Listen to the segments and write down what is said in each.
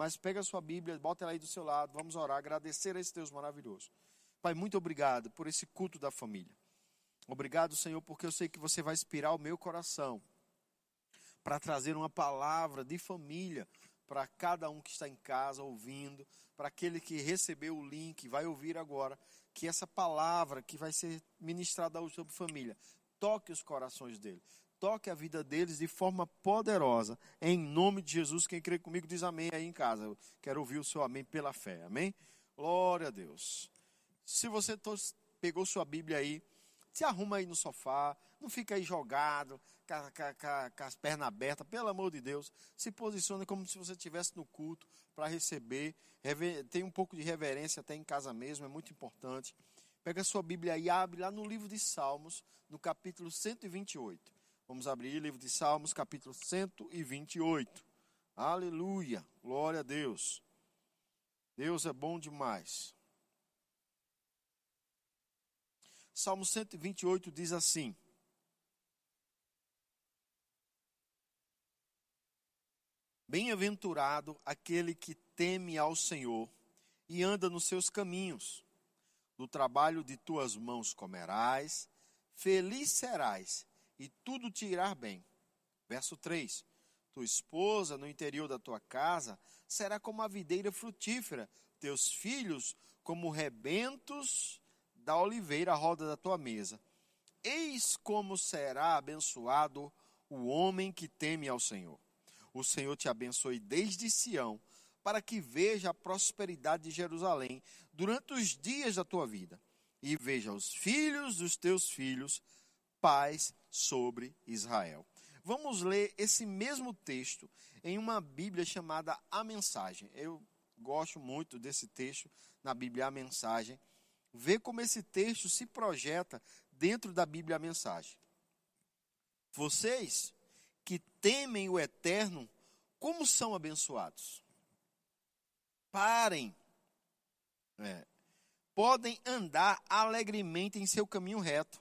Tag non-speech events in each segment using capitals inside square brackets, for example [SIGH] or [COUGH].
mas pega a sua Bíblia, bota ela aí do seu lado, vamos orar, agradecer a esse Deus maravilhoso. Pai, muito obrigado por esse culto da família. Obrigado, Senhor, porque eu sei que você vai inspirar o meu coração para trazer uma palavra de família para cada um que está em casa ouvindo, para aquele que recebeu o link, vai ouvir agora, que essa palavra que vai ser ministrada hoje sobre família toque os corações dele, toque a vida deles de forma poderosa. Em nome de Jesus, quem crê comigo diz amém aí em casa. Eu quero ouvir o seu amém pela fé. Amém? Glória a Deus. Se você pegou sua Bíblia aí, se arruma aí no sofá, não fica aí jogado, com, as pernas abertas, pelo amor de Deus. Se posicione como se você estivesse no culto para receber. Tem um pouco de reverência até em casa mesmo, é muito importante. Pega a sua Bíblia e abre lá no livro de Salmos, no capítulo 128. Vamos abrir livro de Salmos, capítulo 128. Aleluia, glória a Deus. Deus é bom demais. Salmo 128 diz assim: Bem-aventurado aquele que teme ao Senhor e anda nos seus caminhos. Do trabalho de tuas mãos comerás, feliz serás e tudo te irá bem. Verso 3: Tua esposa no interior da tua casa será como a videira frutífera, teus filhos como rebentos da oliveira à roda da tua mesa. Eis como será abençoado o homem que teme ao Senhor. O Senhor te abençoe desde Sião, para que veja a prosperidade de Jerusalém durante os dias da tua vida, e veja os filhos dos teus filhos paz sobre Israel. Vamos ler esse mesmo texto em uma Bíblia chamada A Mensagem. Eu gosto muito desse texto na Bíblia A Mensagem. Ver como esse texto se projeta dentro da Bíblia A Mensagem. Vocês que temem o eterno, como são abençoados? Parem. É, podem andar alegremente em seu caminho reto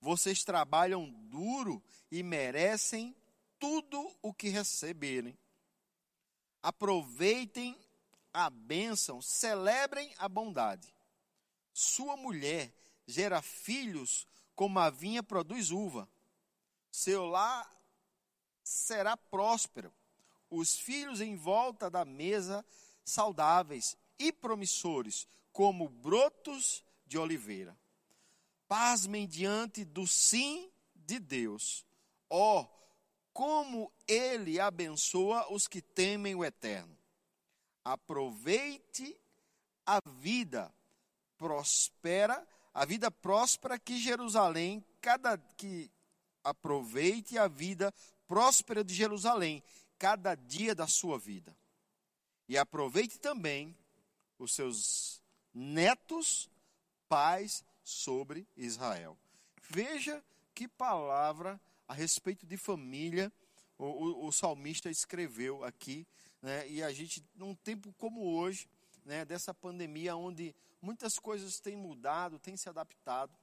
vocês trabalham duro e merecem tudo o que receberem. Aproveitem a bênção, celebrem a bondade. Sua mulher gera filhos como a vinha produz uva. Seu lar será próspero. Os filhos em volta da mesa saudáveis e promissores, como brotos de oliveira pasmem diante do sim de Deus. Ó, oh, como ele abençoa os que temem o eterno. Aproveite a vida prospera, a vida próspera que Jerusalém, cada que aproveite a vida próspera de Jerusalém, cada dia da sua vida. E aproveite também os seus netos, pais sobre Israel. Veja que palavra a respeito de família o, o, o salmista escreveu aqui, né? e a gente, num tempo como hoje, né, dessa pandemia, onde muitas coisas têm mudado, têm se adaptado,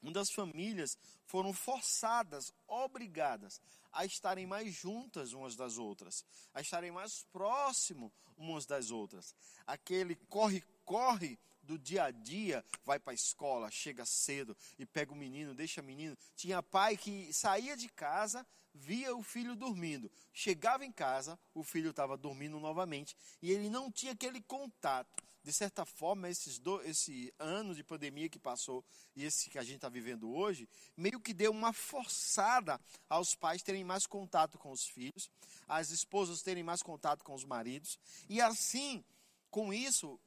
onde as famílias foram forçadas, obrigadas a estarem mais juntas umas das outras, a estarem mais próximo umas das outras. Aquele corre-corre do dia a dia, vai para a escola, chega cedo e pega o menino, deixa o menino. Tinha pai que saía de casa, via o filho dormindo. Chegava em casa, o filho estava dormindo novamente e ele não tinha aquele contato. De certa forma, esses do, esse ano de pandemia que passou e esse que a gente está vivendo hoje, meio que deu uma forçada aos pais terem mais contato com os filhos, as esposas terem mais contato com os maridos, e assim, com isso,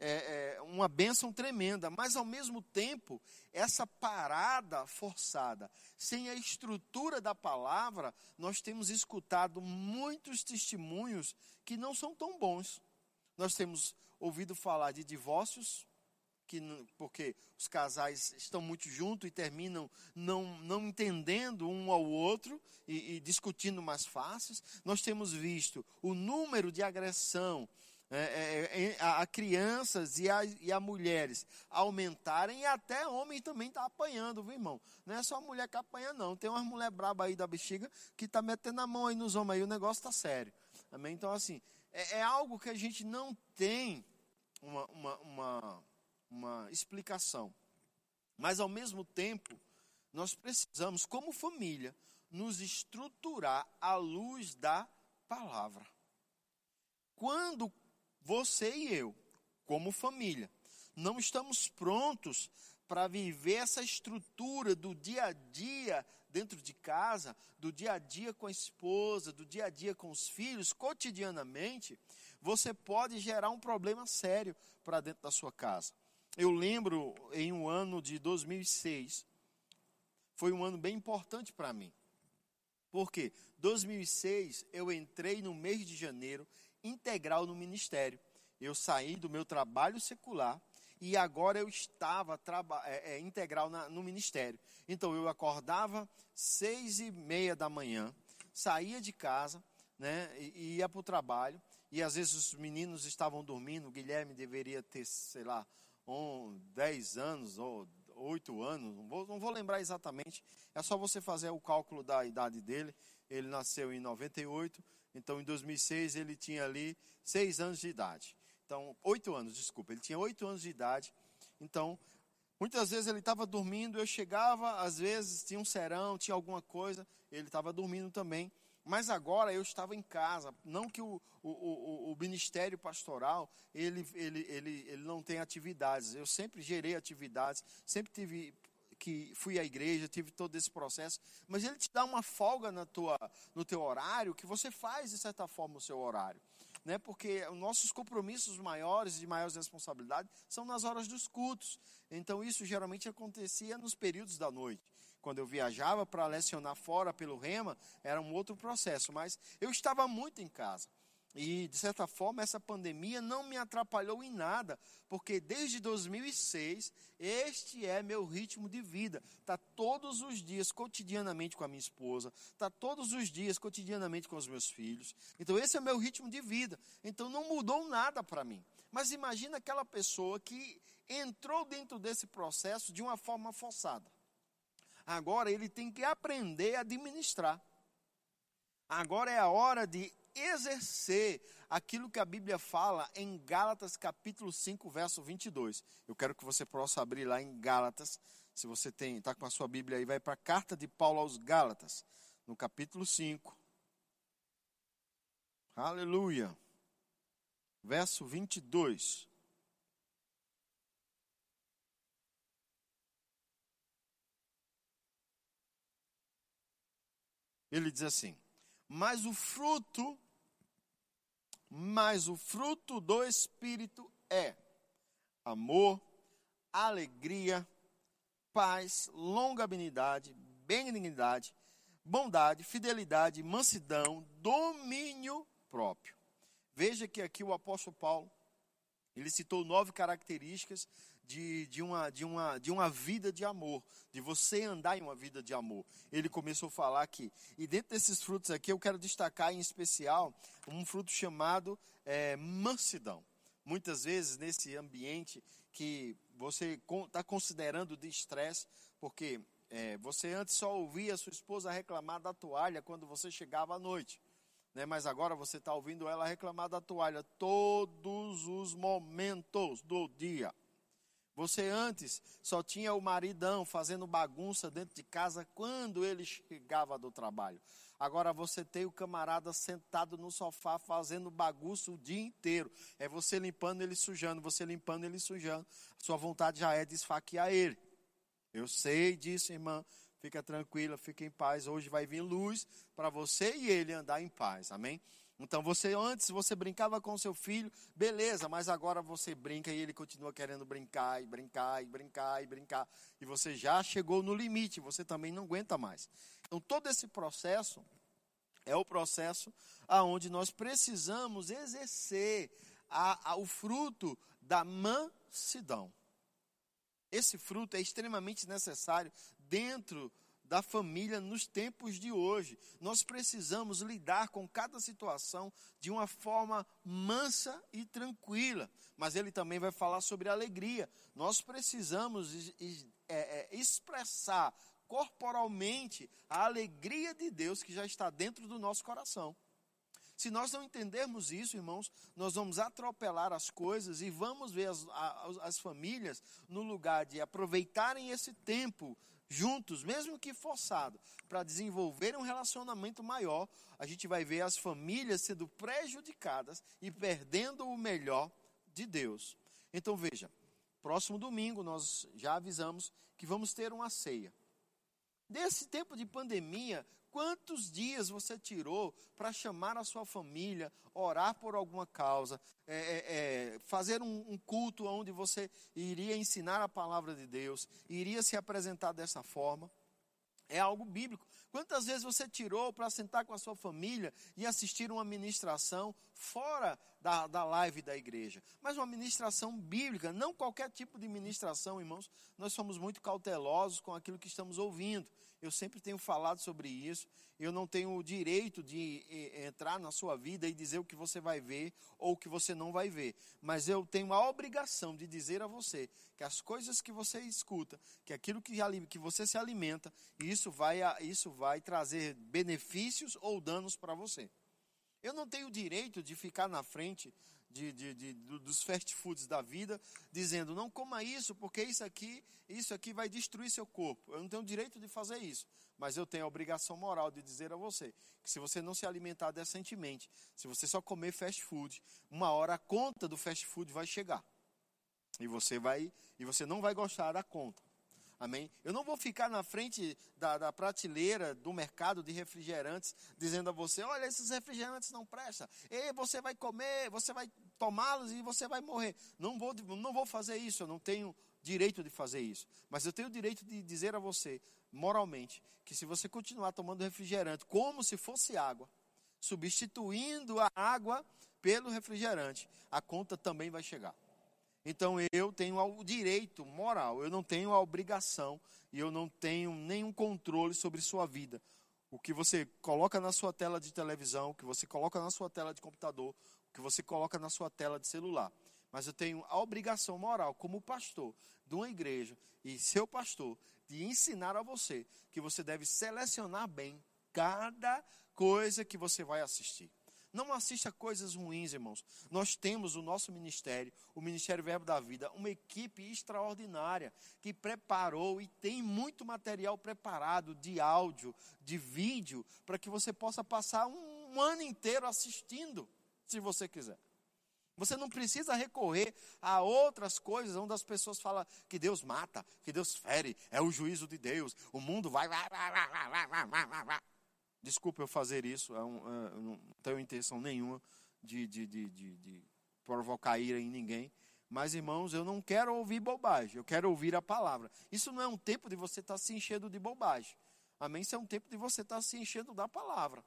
é, é, uma bênção tremenda, mas ao mesmo tempo, essa parada forçada, sem a estrutura da palavra, nós temos escutado muitos testemunhos que não são tão bons. Nós temos ouvido falar de divórcios, que, porque os casais estão muito juntos e terminam não, não entendendo um ao outro e, e discutindo mais fáceis. Nós temos visto o número de agressão é, é, é a, crianças e a, e a mulheres aumentarem e até homem também está apanhando, viu, irmão? Não é só mulher que apanha, não. Tem umas mulher braba aí da bexiga que está metendo a mão aí nos homens aí, o negócio está sério. Amém? Então, assim, é, é algo que a gente não tem uma, uma, uma, uma explicação. Mas, ao mesmo tempo, nós precisamos, como família, nos estruturar à luz da palavra. Quando você e eu, como família, não estamos prontos para viver essa estrutura do dia a dia dentro de casa, do dia a dia com a esposa, do dia a dia com os filhos, cotidianamente, você pode gerar um problema sério para dentro da sua casa. Eu lembro em um ano de 2006, foi um ano bem importante para mim. Porque 2006 eu entrei no mês de janeiro integral no ministério. Eu saí do meu trabalho secular e agora eu estava é, é, integral na, no ministério. Então eu acordava seis e meia da manhã, saía de casa, né, e, e ia para o trabalho. E às vezes os meninos estavam dormindo. O Guilherme deveria ter, sei lá, um, dez anos ou oito anos, não vou, não vou lembrar exatamente. É só você fazer o cálculo da idade dele. Ele nasceu em 98, então em 2006 ele tinha ali seis anos de idade. Então, oito anos, desculpa, ele tinha oito anos de idade. Então, muitas vezes ele estava dormindo, eu chegava, às vezes tinha um serão, tinha alguma coisa, ele estava dormindo também. Mas agora eu estava em casa, não que o, o, o, o, ministério pastoral ele, ele, ele, ele não tem atividades. Eu sempre gerei atividades, sempre tive que fui à igreja, tive todo esse processo, mas ele te dá uma folga na tua, no teu horário que você faz de certa forma o seu horário né? porque os nossos compromissos maiores de maiores responsabilidades são nas horas dos cultos. Então isso geralmente acontecia nos períodos da noite. Quando eu viajava para lecionar fora pelo Rema, era um outro processo, mas eu estava muito em casa. E, de certa forma, essa pandemia não me atrapalhou em nada, porque desde 2006, este é meu ritmo de vida. Está todos os dias, cotidianamente com a minha esposa, está todos os dias, cotidianamente com os meus filhos. Então, esse é meu ritmo de vida. Então, não mudou nada para mim. Mas imagina aquela pessoa que entrou dentro desse processo de uma forma forçada. Agora, ele tem que aprender a administrar. Agora é a hora de exercer aquilo que a Bíblia fala em Gálatas capítulo 5, verso 22. Eu quero que você possa abrir lá em Gálatas, se você tem, está com a sua Bíblia aí, vai para a carta de Paulo aos Gálatas, no capítulo 5. Aleluia. Verso 22. Ele diz assim: Mas o fruto mas o fruto do Espírito é amor, alegria, paz, longanimidade, benignidade, bondade, fidelidade, mansidão, domínio próprio. Veja que aqui o apóstolo Paulo, ele citou nove características de, de, uma, de, uma, de uma vida de amor, de você andar em uma vida de amor. Ele começou a falar aqui. E dentro desses frutos aqui, eu quero destacar em especial um fruto chamado é, mansidão. Muitas vezes, nesse ambiente que você está considerando de estresse, porque é, você antes só ouvia sua esposa reclamar da toalha quando você chegava à noite. Né? Mas agora você está ouvindo ela reclamar da toalha todos os momentos do dia. Você antes só tinha o maridão fazendo bagunça dentro de casa quando ele chegava do trabalho. Agora você tem o camarada sentado no sofá fazendo bagunça o dia inteiro. É você limpando ele sujando, você limpando ele sujando. Sua vontade já é de esfaquear ele. Eu sei disso, irmã. Fica tranquila, fica em paz. Hoje vai vir luz para você e ele andar em paz. Amém? Então você antes você brincava com seu filho, beleza, mas agora você brinca e ele continua querendo brincar e brincar e brincar e brincar e você já chegou no limite, você também não aguenta mais. Então todo esse processo é o processo aonde nós precisamos exercer a, a, o fruto da mansidão. Esse fruto é extremamente necessário dentro da família nos tempos de hoje. Nós precisamos lidar com cada situação de uma forma mansa e tranquila. Mas ele também vai falar sobre alegria. Nós precisamos é, é, expressar corporalmente a alegria de Deus que já está dentro do nosso coração. Se nós não entendermos isso, irmãos, nós vamos atropelar as coisas e vamos ver as, as, as famílias no lugar de aproveitarem esse tempo juntos, mesmo que forçado, para desenvolver um relacionamento maior, a gente vai ver as famílias sendo prejudicadas e perdendo o melhor de Deus. Então veja, próximo domingo nós já avisamos que vamos ter uma ceia. Nesse tempo de pandemia, quantos dias você tirou para chamar a sua família, orar por alguma causa, é, é, é, fazer um, um, culto onde você iria ensinar a palavra de Deus, iria se apresentar dessa forma? É algo bíblico. Quantas vezes você tirou para sentar com a sua família e assistir uma ministração fora da, da live da igreja? Mas uma ministração bíblica, não qualquer tipo de ministração, irmãos. Nós somos muito cautelosos com aquilo que estamos ouvindo. Eu sempre tenho falado sobre isso. Eu não tenho o direito de entrar na sua vida e dizer o que você vai ver ou o que você não vai ver. Mas eu tenho a obrigação de dizer a você que as coisas que você escuta, que aquilo que, que você se alimenta, isso vai, isso vai trazer benefícios ou danos para você. Eu não tenho o direito de ficar na frente de, de, de, dos fast foods da vida, dizendo não coma isso, porque isso aqui, isso aqui vai destruir seu corpo. Eu não tenho direito de fazer isso, mas eu tenho a obrigação moral de dizer a você que se você não se alimentar decentemente, se você só comer fast food, uma hora a conta do fast food vai chegar. E você vai e você não vai gostar da conta. Amém? Eu não vou ficar na frente da, da, prateleira do mercado de refrigerantes dizendo a você: olha, esses refrigerantes não prestam. E você vai comer, você vai tomá-los e você vai morrer. Não vou, não vou fazer isso, eu não tenho direito de fazer isso. Mas eu tenho o direito de dizer a você, moralmente, que se você continuar tomando refrigerante como se fosse água, substituindo a água pelo refrigerante, a conta também vai chegar. Então eu tenho o direito moral, eu não tenho a obrigação e eu não tenho nenhum controle sobre sua vida. O que você coloca na sua tela de televisão, o que você coloca na sua tela de computador, o que você coloca na sua tela de celular. Mas eu tenho a obrigação moral, como pastor de uma igreja e seu pastor, de ensinar a você que você deve selecionar bem cada coisa que você vai assistir. Não assista coisas ruins, irmãos. Nós temos o nosso ministério, o Ministério Verbo da Vida, uma equipe extraordinária que preparou e tem muito material preparado de áudio, de vídeo, para que você possa passar um ano inteiro assistindo, se você quiser. Você não precisa recorrer a outras coisas onde as pessoas falam que Deus mata, que Deus fere, é o juízo de Deus, o mundo vai. Desculpa eu fazer isso, é é, não tenho intenção nenhuma de, de, de, de, de provocar ira em ninguém. Mas, irmãos, eu não quero ouvir bobagem, eu quero ouvir a palavra. Isso não é um tempo de você estar tá se enchendo de bobagem. Amém? Isso é um tempo de você estar tá se enchendo da palavra.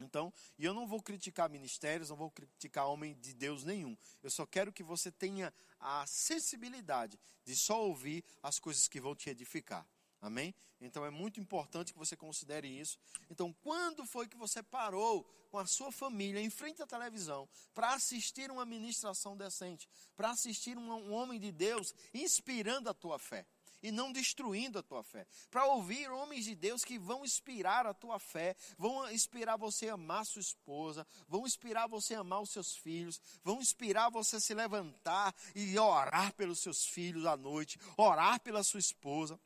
Então, e eu não vou criticar ministérios, não vou criticar homem de Deus nenhum. Eu só quero que você tenha a sensibilidade de só ouvir as coisas que vão te edificar. Amém? Então é muito importante que você considere isso. Então, quando foi que você parou com a sua família em frente à televisão para assistir uma ministração decente, para assistir um, homem de Deus inspirando a tua fé? e não destruindo a tua fé. Para ouvir homens de Deus que vão inspirar a tua fé, vão inspirar você a amar sua esposa, vão inspirar você a amar os seus filhos, vão inspirar você a se levantar e orar pelos seus filhos à noite, orar pela sua esposa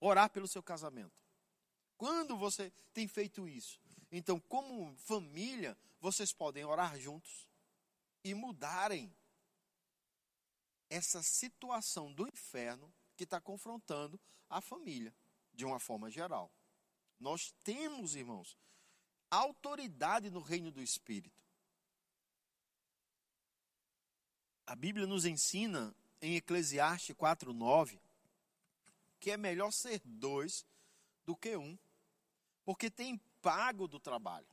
orar pelo seu casamento. Quando você tem feito isso? Então, como família, vocês podem orar juntos e mudarem essa situação do inferno que está confrontando a família, de uma forma geral. Nós temos, irmãos, autoridade no reino do Espírito. A Bíblia nos ensina em Eclesiastes 4:9 que é melhor ser dois do que um, porque tem pago do trabalho.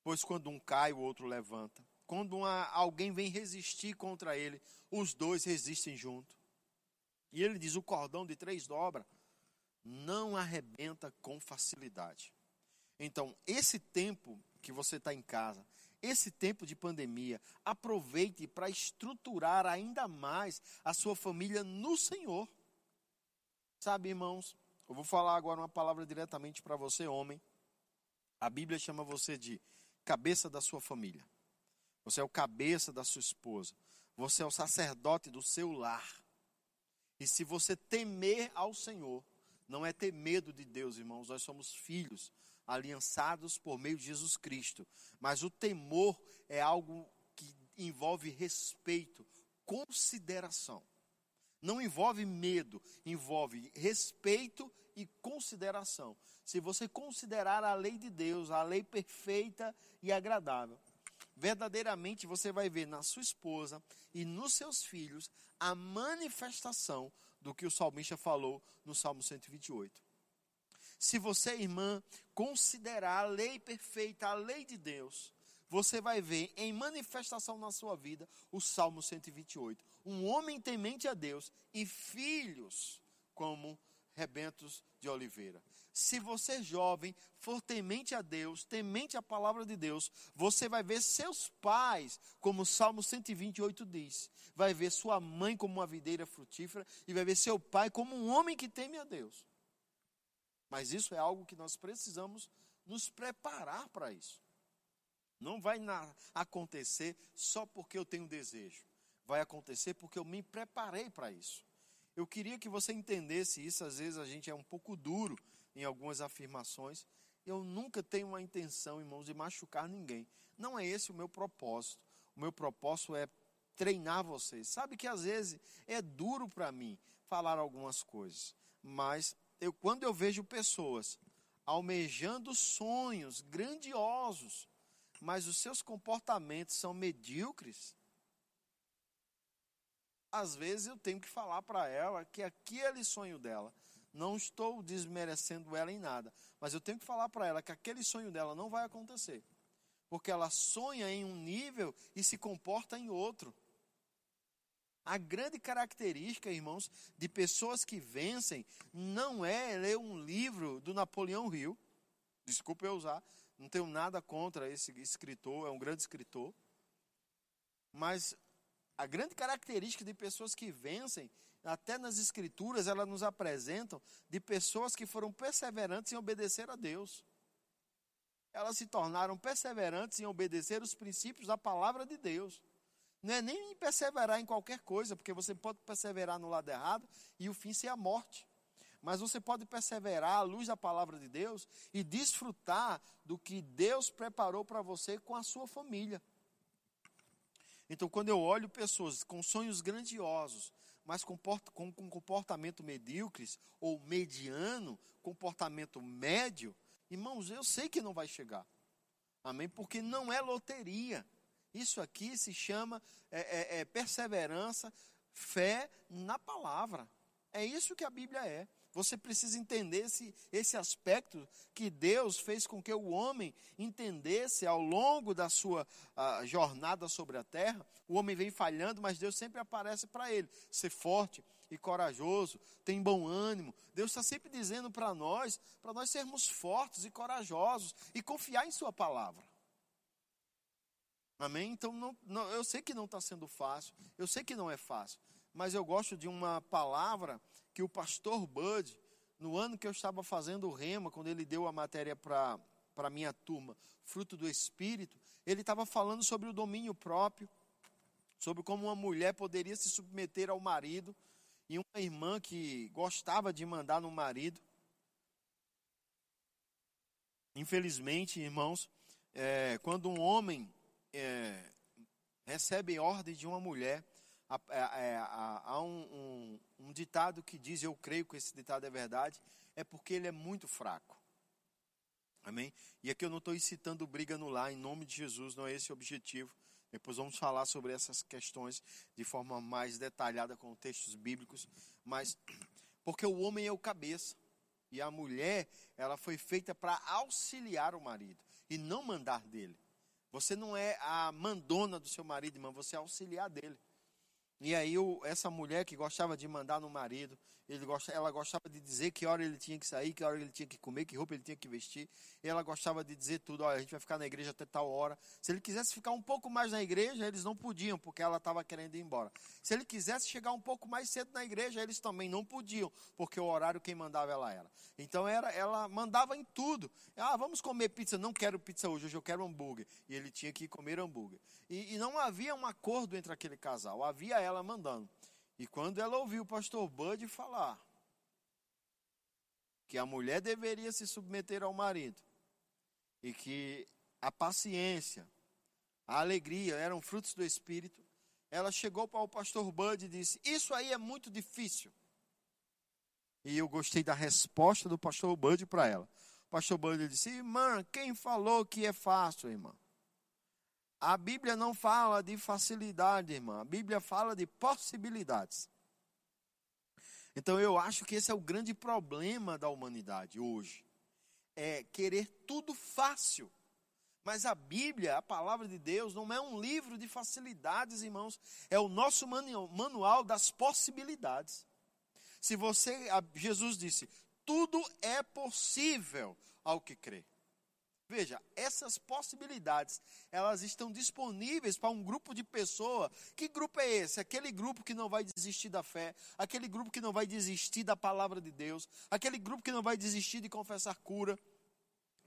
Pois quando um cai, o outro levanta. Quando uma, alguém vem resistir contra ele, os dois resistem junto. E ele diz: o cordão de três dobra não arrebenta com facilidade. Então, esse tempo que você está em casa, esse tempo de pandemia, aproveite para estruturar ainda mais a sua família no Senhor. Sabe, irmãos, eu vou falar agora uma palavra diretamente para você, homem. A Bíblia chama você de cabeça da sua família. Você é o cabeça da sua esposa. Você é o sacerdote do seu lar. E se você temer ao Senhor, não é ter medo de Deus, irmãos, nós somos filhos, aliançados por meio de Jesus Cristo. Mas o temor é algo que envolve respeito, consideração. Não envolve medo, envolve respeito e consideração. Se você considerar a lei de Deus, a lei perfeita e agradável, verdadeiramente você vai ver na sua esposa e nos seus filhos a manifestação do que o salmista falou no Salmo 128. Se você, irmã, considerar a lei perfeita, a lei de Deus, você vai ver em manifestação na sua vida o Salmo 128. Um homem temente a Deus e filhos como rebentos de oliveira. Se você, jovem, for temente a Deus, temente a palavra de Deus, você vai ver seus pais, como o Salmo 128 diz. Vai ver sua mãe como uma videira frutífera e vai ver seu pai como um homem que teme a Deus. Mas isso é algo que nós precisamos nos preparar para isso. Não vai acontecer só porque eu tenho desejo. Vai acontecer porque eu me preparei para isso. Eu queria que você entendesse isso. Às vezes a gente é um pouco duro em algumas afirmações. Eu nunca tenho uma intenção, irmãos, de machucar ninguém. Não é esse o meu propósito. O meu propósito é treinar vocês. Sabe que às vezes é duro para mim falar algumas coisas, mas eu, quando eu vejo pessoas almejando sonhos grandiosos, mas os seus comportamentos são medíocres, às vezes eu tenho que falar para ela que aquele sonho dela, não estou desmerecendo ela em nada, mas eu tenho que falar para ela que aquele sonho dela não vai acontecer, porque ela sonha em um nível e se comporta em outro. A grande característica, irmãos, de pessoas que vencem não é ler um livro do Napoleão Hill. Desculpe eu usar, não tenho nada contra esse escritor, é um grande escritor. Mas a grande característica de pessoas que vencem, até nas escrituras, elas nos apresentam de pessoas que foram perseverantes em obedecer a Deus. Elas se tornaram perseverantes em obedecer os princípios da palavra de Deus. Não é nem perseverar em qualquer coisa, porque você pode perseverar no lado errado e o fim ser a morte. Mas você pode perseverar à luz da palavra de Deus e desfrutar do que Deus preparou para você com a sua família. Então, quando eu olho pessoas com sonhos grandiosos, mas com, com, com comportamento medíocres ou mediano, comportamento médio, irmãos, eu sei que não vai chegar. Amém? Porque não é loteria. Isso aqui se chama é, é, é perseverança, fé na palavra. É isso que a Bíblia é. Você precisa entender esse, esse aspecto que Deus fez com que o homem entendesse ao longo da sua jornada sobre a terra. O homem vem falhando, mas Deus sempre aparece para ele. Ser forte e corajoso, tem bom ânimo. Deus está sempre dizendo para nós, para nós sermos fortes e corajosos e confiar em Sua palavra. Amém? Então, não, não, eu sei que não está sendo fácil, eu sei que não é fácil, mas eu gosto de uma palavra que o pastor Bud, no ano que eu estava fazendo o rema, quando ele deu a matéria para a minha turma, fruto do Espírito, ele estava falando sobre o domínio próprio, sobre como uma mulher poderia se submeter ao marido, e uma irmã que gostava de mandar no marido. Infelizmente, irmãos, é, quando um homem é, recebe ordem de uma mulher, há, é, há um, um, um ditado que diz, eu creio que esse ditado é verdade, é porque ele é muito fraco. Amém? E aqui eu não estou incitando briga no lar, em nome de Jesus, não é esse o objetivo. Depois vamos falar sobre essas questões de forma mais detalhada com textos bíblicos, mas [CLEARS THROAT] porque o homem é o cabeça e a mulher, ela foi feita para auxiliar o marido e não mandar dele. Você não é a mandona do seu marido, irmão, você é auxiliar dele. E aí o, essa mulher que gostava de mandar no marido, ele ela gostava de dizer que hora ele tinha que sair, que hora ele tinha que comer, que roupa ele tinha que vestir. Ela gostava de dizer tudo, olha, a gente vai ficar na igreja até tal hora. Se ele quisesse ficar um pouco mais na igreja, eles não podiam, porque ela estava querendo ir embora. Se ele quisesse chegar um pouco mais cedo na igreja, eles também não podiam, porque o horário quem mandava ela era. Então era, ela mandava em tudo. Ah, vamos comer pizza, não quero pizza hoje, hoje eu quero hambúrguer. E ele tinha que comer hambúrguer. E, e não havia um acordo entre aquele casal, havia ela mandando. E quando ela ouviu o pastor Bud falar que a mulher deveria se submeter ao marido e que a paciência, a alegria eram frutos do espírito, ela chegou para o pastor Bud e disse: Isso aí é muito difícil. E eu gostei da resposta do pastor Bud para ela. O pastor Bud disse: Irmã, quem falou que é fácil, irmã? A Bíblia não fala de facilidade, irmã. A Bíblia fala de possibilidades. Então eu acho que esse é o grande problema da humanidade hoje. É querer tudo fácil. Mas a Bíblia, a palavra de Deus, não é um livro de facilidades, irmãos. É o nosso manual das possibilidades. Se você, Jesus disse, tudo é possível ao que crê. Veja, essas possibilidades, elas estão disponíveis para um grupo de pessoas. Que grupo é esse? Aquele grupo que não vai desistir da fé, aquele grupo que não vai desistir da palavra de Deus, aquele grupo que não vai desistir de confessar cura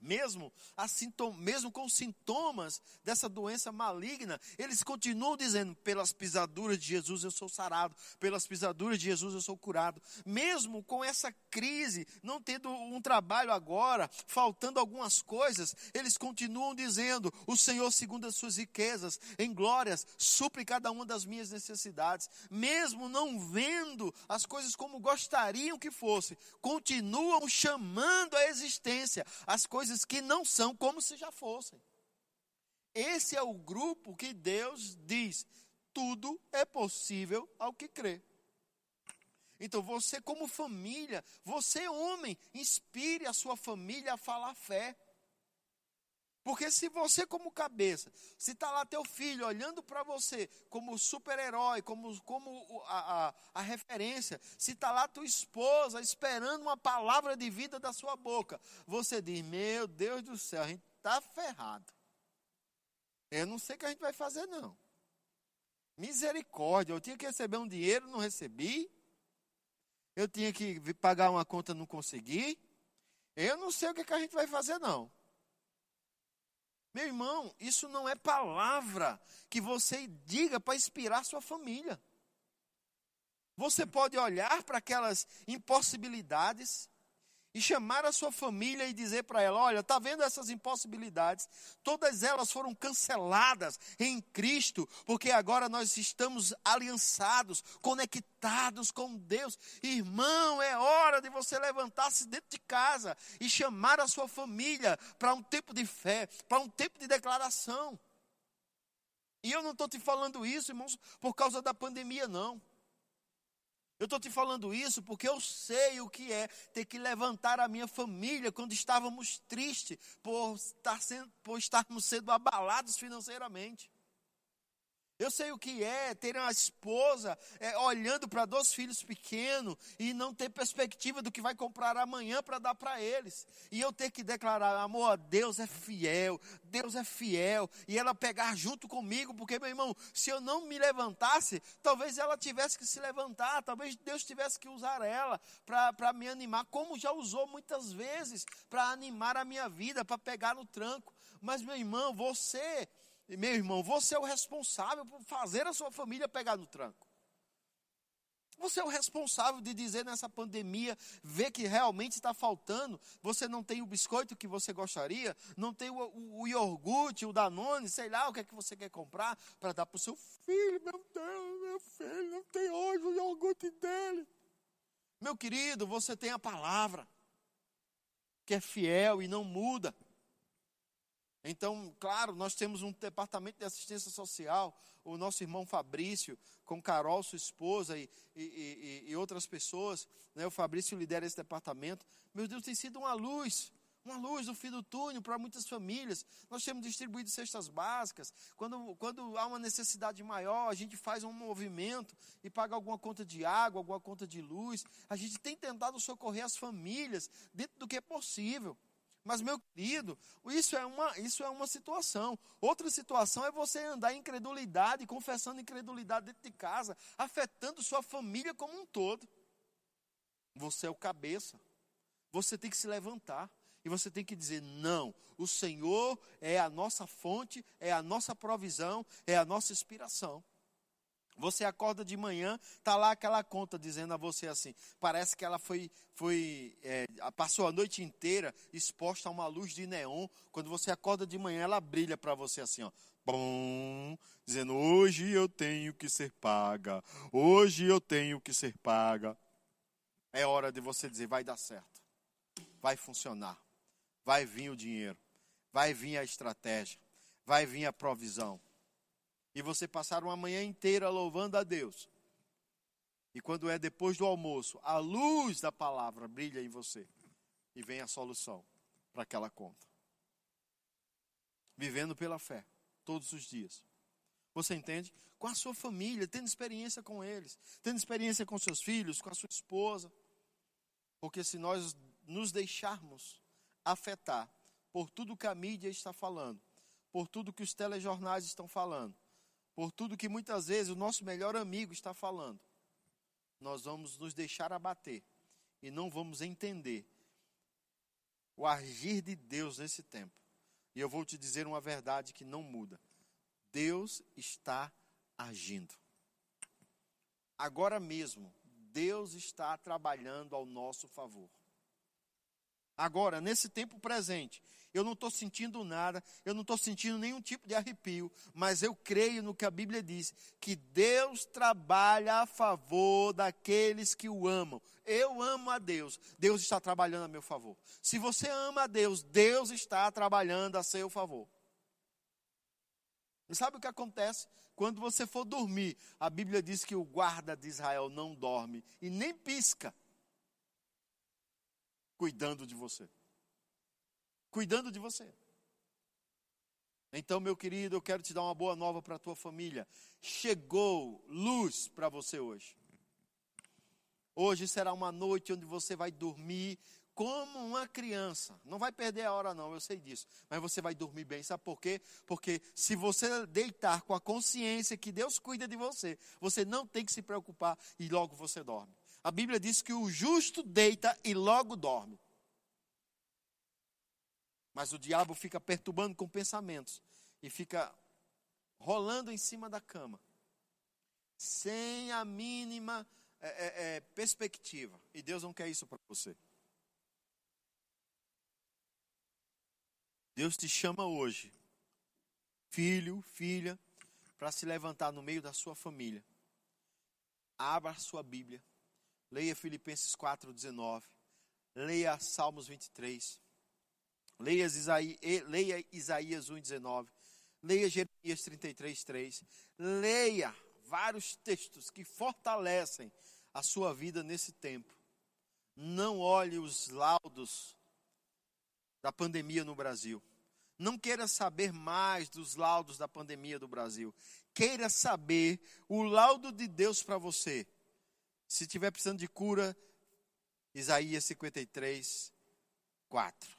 mesmo, sintoma, mesmo com sintomas dessa doença maligna, eles continuam dizendo: pelas pisaduras de Jesus eu sou sarado, pelas pisaduras de Jesus eu sou curado. Mesmo com essa crise, não tendo um trabalho agora, faltando algumas coisas, eles continuam dizendo: o Senhor, segundo as suas riquezas, em glórias, supre cada uma das minhas necessidades. Mesmo não vendo as coisas como gostariam que fosse, continuam chamando à existência as coisas coisas que não são como se já fossem. Esse é o grupo que Deus diz: tudo é possível ao que crê. Então você, como família, você, homem, inspire a sua família a falar fé. Porque se você, como cabeça, se está lá teu filho olhando para você como super-herói, como, como a, a, a referência, se está lá tua esposa esperando uma palavra de vida da sua boca, você diz: Meu Deus do céu, a gente está ferrado. Eu não sei o que a gente vai fazer, não. Misericórdia, eu tinha que receber um dinheiro, não recebi. Eu tinha que pagar uma conta, não consegui. Eu não sei o que, que a gente vai fazer, não. Meu irmão, isso não é palavra que você diga para inspirar sua família. Você pode olhar para aquelas impossibilidades e chamar a sua família e dizer para ela: olha, está vendo essas impossibilidades? Todas elas foram canceladas em Cristo, porque agora nós estamos aliançados, conectados com Deus. Irmão, é hora de você levantar-se dentro de casa e chamar a sua família para um tempo de fé, para um tempo de declaração. E eu não estou te falando isso, irmãos, por causa da pandemia, não. Eu estou te falando isso porque eu sei o que é ter que levantar a minha família quando estávamos tristes por, estar sendo, por estarmos sendo abalados financeiramente. Eu sei o que é ter uma esposa é, olhando para dois filhos pequenos e não ter perspectiva do que vai comprar amanhã para dar para eles. E eu ter que declarar, amor, Deus é fiel, Deus é fiel. E ela pegar junto comigo, porque, meu irmão, se eu não me levantasse, talvez ela tivesse que se levantar, talvez Deus tivesse que usar ela para me animar, como já usou muitas vezes para animar a minha vida, para pegar no tranco. Mas, meu irmão, você e meu irmão, você é o responsável por fazer a sua família pegar no tranco. Você é o responsável de dizer nessa pandemia, ver que realmente está faltando. Você não tem o biscoito que você gostaria, não tem o, o, o iogurte, o Danone, sei lá o que é que você quer comprar para dar para o seu filho. Meu Deus, meu filho, não tem hoje o iogurte dele. Meu querido, você tem a palavra, que é fiel e não muda. Então, claro, nós temos um departamento de assistência social, o nosso irmão Fabrício, com Carol, sua esposa, e, e, e, e outras pessoas. Né? O Fabrício lidera esse departamento. Meu Deus, tem sido uma luz, uma luz no fim do túnel para muitas famílias. Nós temos distribuído cestas básicas. Quando, quando há uma necessidade maior, a gente faz um movimento e paga alguma conta de água, alguma conta de luz. A gente tem tentado socorrer as famílias dentro do que é possível. Mas, meu querido, isso é, uma, isso é uma situação. Outra situação é você andar em incredulidade, confessando incredulidade dentro de casa, afetando sua família como um todo. Você é o cabeça. Você tem que se levantar. E você tem que dizer: não, o Senhor é a nossa fonte, é a nossa provisão, é a nossa inspiração. Você acorda de manhã, tá lá aquela conta dizendo a você assim, parece que ela foi, foi é, passou a noite inteira exposta a uma luz de neon. Quando você acorda de manhã, ela brilha para você assim, ó, bom, dizendo hoje eu tenho que ser paga, hoje eu tenho que ser paga. É hora de você dizer vai dar certo, vai funcionar vai vir o dinheiro, vai vir a estratégia, vai vir a provisão. E você passar uma manhã inteira louvando a Deus. E quando é depois do almoço, a luz da palavra brilha em você e vem a solução para aquela conta. Vivendo pela fé, todos os dias. Você entende? Com a sua família, tendo experiência com eles, tendo experiência com seus filhos, com a sua esposa. Porque se nós nos deixarmos afetar por tudo que a mídia está falando, por tudo que os telejornais estão falando, por tudo que muitas vezes o nosso melhor amigo está falando, nós vamos nos deixar abater e não vamos entender o agir de Deus nesse tempo. E eu vou te dizer uma verdade que não muda: Deus está agindo. Agora mesmo, Deus está trabalhando ao nosso favor. Agora, nesse tempo presente, eu não estou sentindo nada, eu não estou sentindo nenhum tipo de arrepio, mas eu creio no que a Bíblia diz, que Deus trabalha a favor daqueles que o amam. Eu amo a Deus, Deus está trabalhando a meu favor. Se você ama a Deus, Deus está trabalhando a seu favor. E sabe o que acontece? Quando você for dormir, a Bíblia diz que o guarda de Israel não dorme e nem pisca cuidando de você. Cuidando de você. Então, meu querido, eu quero te dar uma boa nova para a tua família. Chegou luz para você hoje. Hoje será uma noite onde você vai dormir como uma criança. Não vai perder a hora, não, eu sei disso. Mas você vai dormir bem. Sabe por quê? Porque se você deitar com a consciência que Deus cuida de você, você não tem que se preocupar e logo você dorme. A Bíblia diz que o justo deita e logo dorme. Mas o diabo fica perturbando com pensamentos e fica rolando em cima da cama, sem a mínima é, é, é, perspectiva. E Deus não quer isso para você. Deus te chama hoje, filho, filha, para se levantar no meio da sua família. Abra a sua Bíblia Leia Filipenses 4,19. Leia Salmos 23. Leia Isaías, leia Isaías 1,19. Leia Jeremias 33,3. Leia vários textos que fortalecem a sua vida nesse tempo. Não olhe os laudos da pandemia no Brasil. Não queira saber mais dos laudos da pandemia do Brasil. Queira saber o laudo de Deus para você. Se tiver precisando de cura, Isaías 53, 4.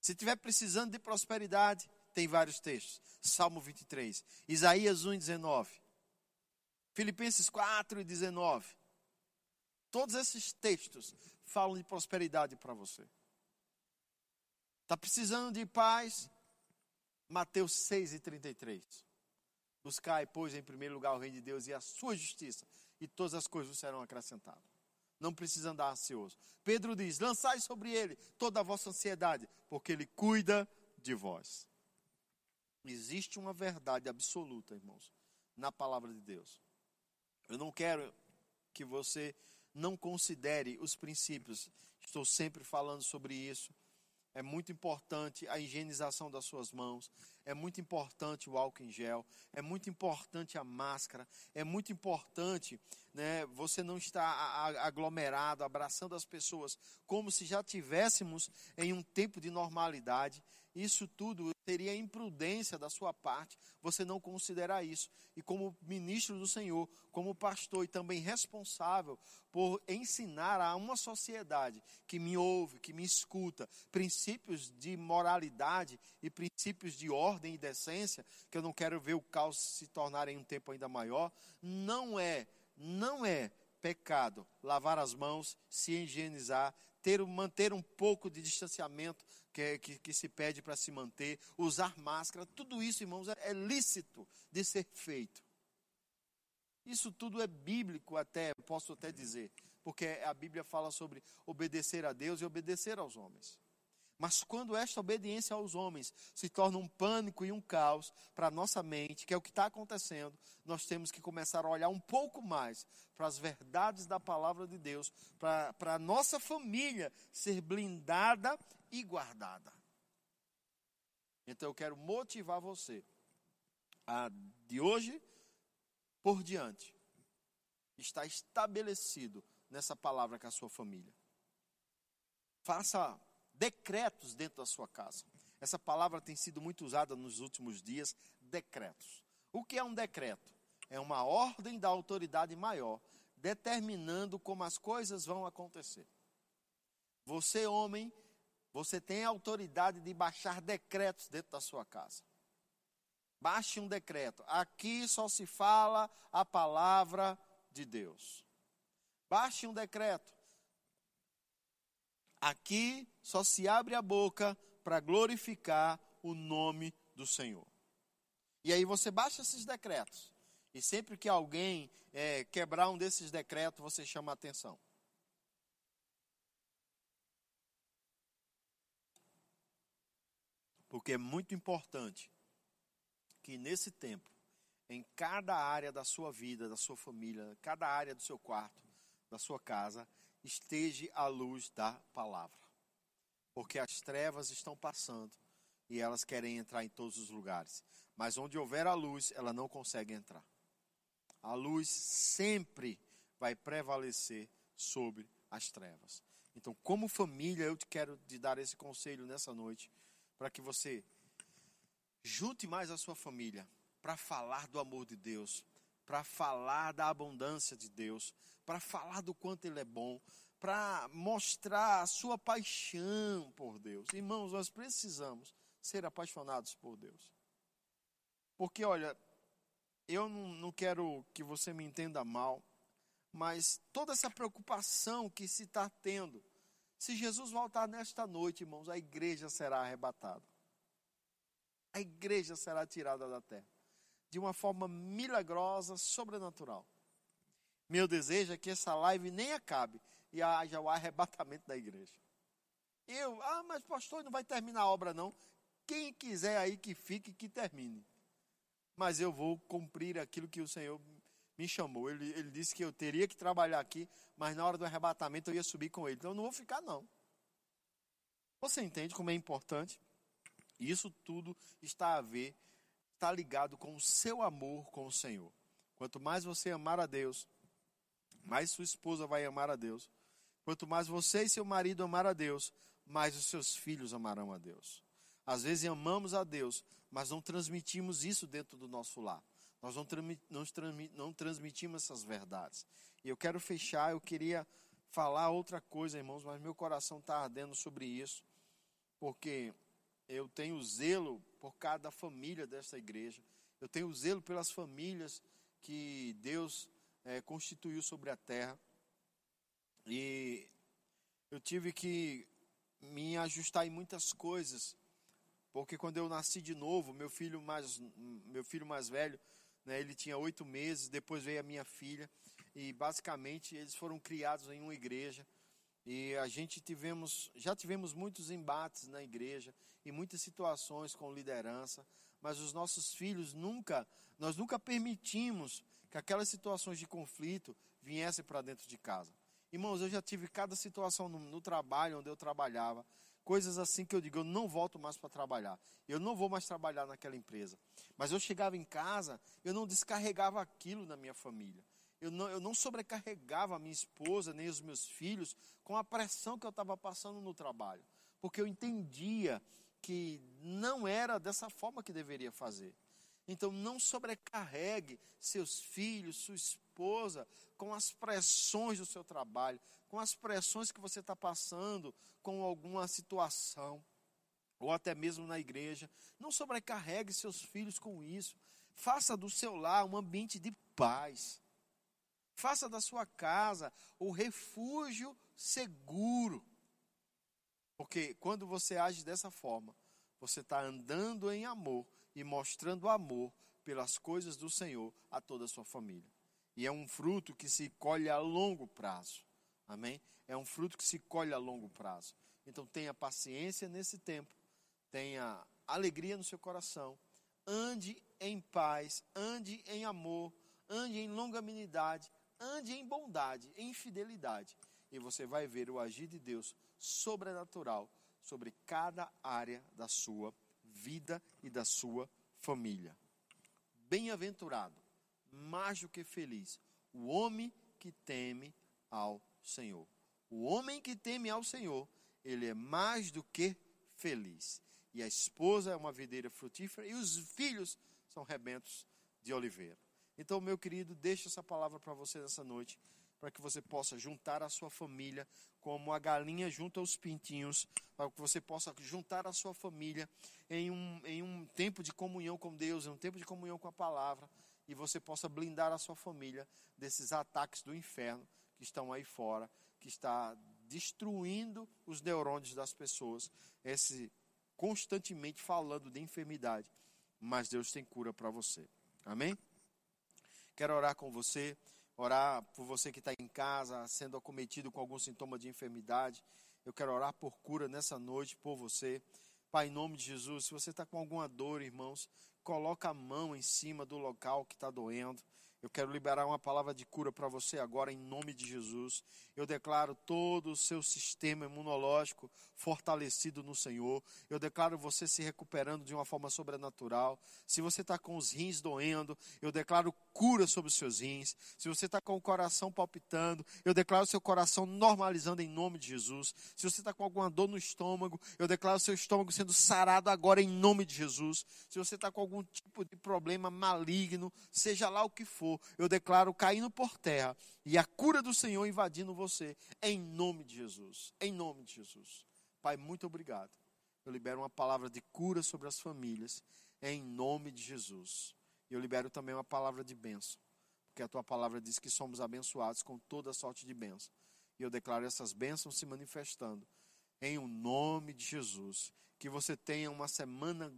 Se tiver precisando de prosperidade, tem vários textos. Salmo 23, Isaías 1, 19. Filipenses 4 e 19. Todos esses textos falam de prosperidade para você. Está precisando de paz? Mateus 6 e 33. Buscai, pois, em primeiro lugar o reino de Deus e a sua justiça, e todas as coisas serão acrescentadas. Não precisa andar ansioso. Pedro diz: lançai sobre ele toda a vossa ansiedade, porque ele cuida de vós. Existe uma verdade absoluta, irmãos, na palavra de Deus. Eu não quero que você não considere os princípios. Estou sempre falando sobre isso. É muito importante a higienização das suas mãos, é muito importante o álcool em gel, é muito importante a máscara, é muito importante né, você não estar aglomerado, abraçando as pessoas como se já tivéssemos em um tempo de normalidade. Isso tudo seria imprudência da sua parte você não considerar isso. E como ministro do Senhor, como pastor e também responsável por ensinar a uma sociedade que me ouve, que me escuta, princípios de moralidade e princípios de ordem e decência, que eu não quero ver o caos se tornar em um tempo ainda maior, não é, não é pecado lavar as mãos, se higienizar, ter, manter um pouco de distanciamento que, que, que se pede para se manter, usar máscara, tudo isso, irmãos, é, é lícito de ser feito. Isso tudo é bíblico até, posso até dizer, porque a Bíblia fala sobre obedecer a Deus e obedecer aos homens. Mas quando esta obediência aos homens se torna um pânico e um caos para a nossa mente, que é o que está acontecendo, nós temos que começar a olhar um pouco mais para as verdades da palavra de Deus, para, para a nossa família ser blindada e guardada. Então eu quero motivar você a, de hoje por diante, estar estabelecido nessa palavra com a sua família. Faça decretos dentro da sua casa. Essa palavra tem sido muito usada nos últimos dias, decretos. O que é um decreto? É uma ordem da autoridade maior, determinando como as coisas vão acontecer. Você, homem, você tem a autoridade de baixar decretos dentro da sua casa. Baixe um decreto. Aqui só se fala a palavra de Deus. Baixe um decreto. Aqui só se abre a boca para glorificar o nome do Senhor. E aí você baixa esses decretos. E sempre que alguém é, quebrar um desses decretos, você chama a atenção. Porque é muito importante que nesse tempo, em cada área da sua vida, da sua família, cada área do seu quarto, da sua casa, esteja à luz da palavra. Porque as trevas estão passando e elas querem entrar em todos os lugares. Mas onde houver a luz, ela não consegue entrar. A luz sempre vai prevalecer sobre as trevas. Então, como família, eu te quero te dar esse conselho nessa noite, para que você junte mais a sua família para falar do amor de Deus, para falar da abundância de Deus, para falar do quanto Ele é bom, para mostrar a sua paixão por Deus. Irmãos, nós precisamos ser apaixonados por Deus. Porque, olha, eu não, não quero que você me entenda mal, mas toda essa preocupação que se está tendo, se Jesus voltar nesta noite, irmãos, a igreja será arrebatada. A igreja será tirada da terra de uma forma milagrosa, sobrenatural. Meu desejo é que essa live nem acabe e haja o arrebatamento da igreja. Eu, ah, mas pastor, não vai terminar a obra não. Quem quiser aí que fique, que termine. Mas eu vou cumprir aquilo que o Senhor me chamou. Ele, ele disse que eu teria que trabalhar aqui, mas na hora do arrebatamento eu ia subir com ele. Então eu não vou ficar, não. Você entende como é importante? Isso tudo está a ver está ligado com o seu amor com o Senhor. Quanto mais você amar a Deus, mais sua esposa vai amar a Deus. Quanto mais você e seu marido amar a Deus, mais os seus filhos amarão a Deus. Às vezes amamos a Deus, mas não transmitimos isso dentro do nosso lar. Nós não, transmitimos essas verdades. E eu quero fechar, eu queria falar outra coisa, irmãos, mas meu coração está ardendo sobre isso, porque eu tenho zelo por cada família desta igreja. Eu tenho zelo pelas famílias que Deus é, constituiu sobre a terra. E eu tive que me ajustar em muitas coisas, porque quando eu nasci de novo, meu filho mais, meu filho mais velho, né, ele tinha oito meses, depois veio a minha filha, e basicamente eles foram criados em uma igreja. E a gente tivemos, já tivemos muitos embates na igreja e muitas situações com liderança, mas os nossos filhos nunca, nós nunca permitimos que aquelas situações de conflito viessem para dentro de casa. Irmãos, eu já tive cada situação no, no, trabalho onde eu trabalhava, coisas assim que eu digo, eu não volto mais para trabalhar. Eu não vou mais trabalhar naquela empresa. Mas eu chegava em casa, eu não descarregava aquilo na minha família. Eu não, eu não sobrecarregava a minha esposa nem os meus filhos com a pressão que eu estava passando no trabalho. Porque eu entendia que não era dessa forma que deveria fazer. Então não sobrecarregue seus filhos, sua esposa, com as pressões do seu trabalho, com as pressões que você está passando com alguma situação, ou até mesmo na igreja. Não sobrecarregue seus filhos com isso. Faça do seu lar um ambiente de paz. Faça da sua casa o refúgio seguro. Porque quando você age dessa forma, você está andando em amor e mostrando amor pelas coisas do Senhor a toda a sua família. E é um fruto que se colhe a longo prazo. Amém? É um fruto que se colhe a longo prazo. Então tenha paciência nesse tempo, tenha alegria no seu coração, ande em paz, ande em amor, ande em longanimidade, ande em bondade, em fidelidade. E você vai ver o agir de Deus sobrenatural sobre cada área da sua vida e da sua família. Bem-aventurado, mais do que feliz, o homem que teme ao Senhor. O homem que teme ao Senhor, ele é mais do que feliz. E a esposa é uma videira frutífera e os filhos são rebentos de oliveira. Então, meu querido, deixa essa palavra para você nessa noite, para que você possa juntar a sua família como a galinha junta os pintinhos, para que você possa juntar a sua família em um, em um tempo de comunhão com Deus, em um tempo de comunhão com a palavra, e você possa blindar a sua família desses ataques do inferno que estão aí fora, que está destruindo os neurônios das pessoas, esse constantemente falando de enfermidade, mas Deus tem cura para você. Amém? Quero orar com você, orar por você que está em casa, sendo acometido com algum sintoma de enfermidade. Eu quero orar por cura nessa noite por você. Pai, em nome de Jesus, se você está com alguma dor, irmãos, coloca a mão em cima do local que está doendo. Eu quero liberar uma palavra de cura para você agora, em nome de Jesus. Eu declaro todo o seu sistema imunológico fortalecido no Senhor. Eu declaro você se recuperando de uma forma sobrenatural. Se você está com os rins doendo, eu declaro cura sobre os seus rins. Se você está com o coração palpitando, eu declaro seu coração normalizando em nome de Jesus. Se você está com alguma dor no estômago, eu declaro seu estômago sendo sarado agora em nome de Jesus. Se você está com algum tipo de problema maligno, seja lá o que for, eu declaro caindo por terra e a cura do Senhor invadindo você, em nome de Jesus. Em nome de Jesus. Pai, muito obrigado. Eu libero uma palavra de cura sobre as famílias, em nome de Jesus. E eu libero também uma palavra de bênção, porque a tua palavra diz que somos abençoados com toda sorte de bênção. E eu declaro essas bênçãos se manifestando em o nome de Jesus. Que você tenha uma semana,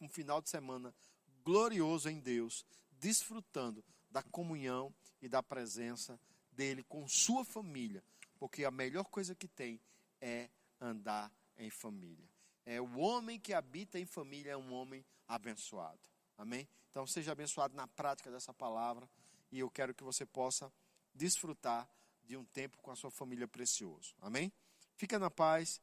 um final de semana glorioso em Deus, desfrutando da comunhão e da presença dele com sua família, porque a melhor coisa que tem é andar em família. É o homem que habita em família é um homem abençoado. Amém? Então seja abençoado na prática dessa palavra e eu quero que você possa desfrutar de um tempo com a sua família precioso. Amém? Fica na paz.